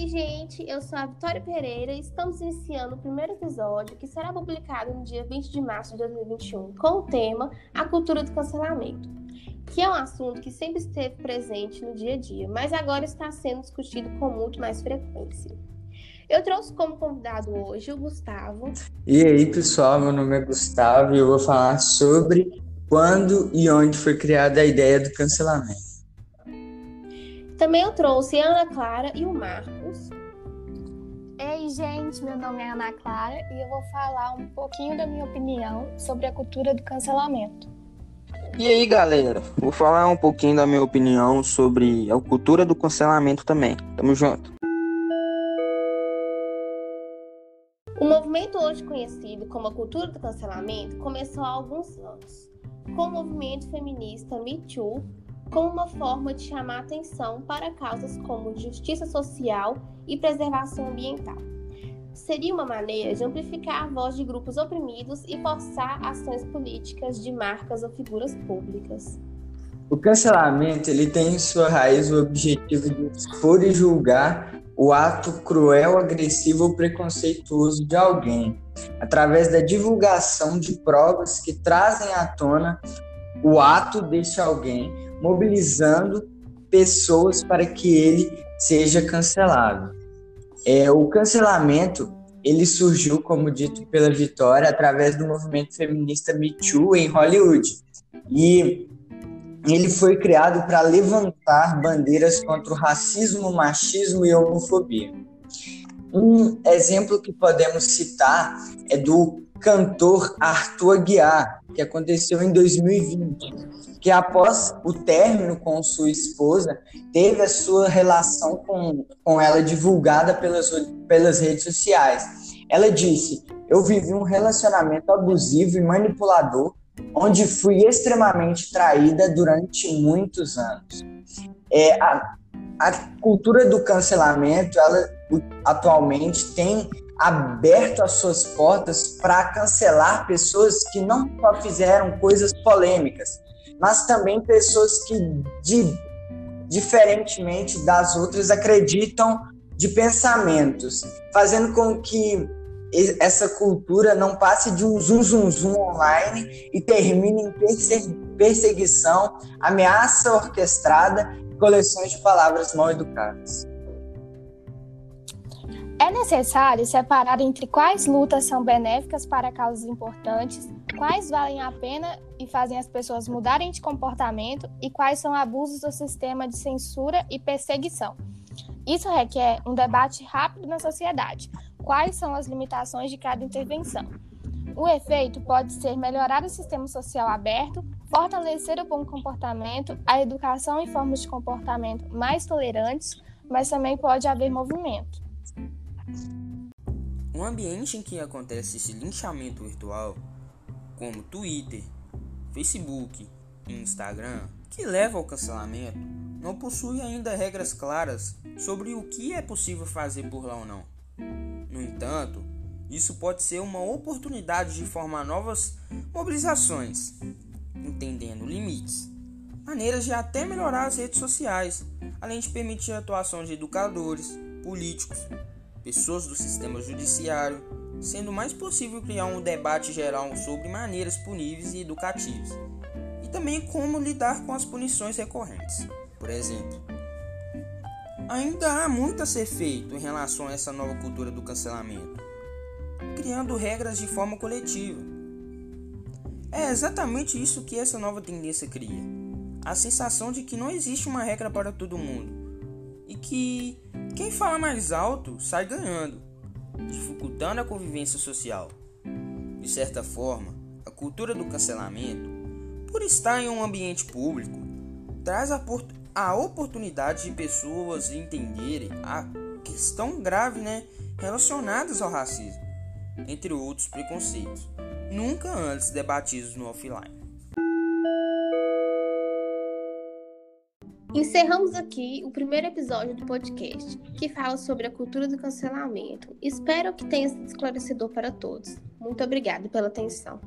aí, gente, eu sou a Vitória Pereira e estamos iniciando o primeiro episódio que será publicado no dia 20 de março de 2021 com o tema A Cultura do Cancelamento, que é um assunto que sempre esteve presente no dia a dia, mas agora está sendo discutido com muito mais frequência. Eu trouxe como convidado hoje o Gustavo. E aí, pessoal, meu nome é Gustavo e eu vou falar sobre quando e onde foi criada a ideia do cancelamento. Também eu trouxe a Ana Clara e o Marcos. Ei, gente, meu nome é Ana Clara e eu vou falar um pouquinho da minha opinião sobre a cultura do cancelamento. E aí, galera, vou falar um pouquinho da minha opinião sobre a cultura do cancelamento também. Tamo junto. O movimento hoje conhecido como a cultura do cancelamento começou há alguns anos, com o movimento feminista Me Too como uma forma de chamar atenção para causas como justiça social e preservação ambiental. Seria uma maneira de amplificar a voz de grupos oprimidos e forçar ações políticas de marcas ou figuras públicas. O cancelamento ele tem em sua raiz o objetivo de expor e julgar o ato cruel, agressivo ou preconceituoso de alguém, através da divulgação de provas que trazem à tona o ato deste alguém mobilizando pessoas para que ele seja cancelado. É, o cancelamento ele surgiu, como dito pela Vitória, através do movimento feminista Me Too em Hollywood. E ele foi criado para levantar bandeiras contra o racismo, machismo e homofobia. Um exemplo que podemos citar é do cantor Arthur Aguiar, que aconteceu em 2020 que após o término com sua esposa, teve a sua relação com, com ela divulgada pelas, pelas redes sociais. Ela disse: Eu vivi um relacionamento abusivo e manipulador, onde fui extremamente traída durante muitos anos. É, a, a cultura do cancelamento, ela atualmente tem aberto as suas portas para cancelar pessoas que não só fizeram coisas polêmicas, mas também pessoas que, de, diferentemente das outras, acreditam de pensamentos, fazendo com que essa cultura não passe de um zum zum zum online e termine em perseguição, ameaça orquestrada e coleções de palavras mal educadas. É necessário separar entre quais lutas são benéficas para causas importantes, quais valem a pena e fazem as pessoas mudarem de comportamento e quais são abusos do sistema de censura e perseguição. Isso requer um debate rápido na sociedade. Quais são as limitações de cada intervenção? O efeito pode ser melhorar o sistema social aberto, fortalecer o bom comportamento, a educação em formas de comportamento mais tolerantes, mas também pode haver movimento. Um ambiente em que acontece esse linchamento virtual, como Twitter, Facebook e Instagram, que leva ao cancelamento, não possui ainda regras claras sobre o que é possível fazer por lá ou não. No entanto, isso pode ser uma oportunidade de formar novas mobilizações, entendendo limites, maneiras de até melhorar as redes sociais, além de permitir a atuação de educadores, políticos, pessoas do sistema judiciário, sendo mais possível criar um debate geral sobre maneiras puníveis e educativas, e também como lidar com as punições recorrentes. Por exemplo, ainda há muito a ser feito em relação a essa nova cultura do cancelamento, criando regras de forma coletiva. É exatamente isso que essa nova tendência cria: a sensação de que não existe uma regra para todo mundo e que quem fala mais alto sai ganhando, dificultando a convivência social. De certa forma, a cultura do cancelamento, por estar em um ambiente público, traz a, oportunidade de pessoas entenderem a questão grave né, relacionadas ao racismo, entre outros preconceitos, nunca antes debatidos no offline. Encerramos aqui o primeiro episódio do podcast, que fala sobre a cultura do cancelamento. Espero que tenha sido esclarecedor para todos. Muito obrigada pela atenção.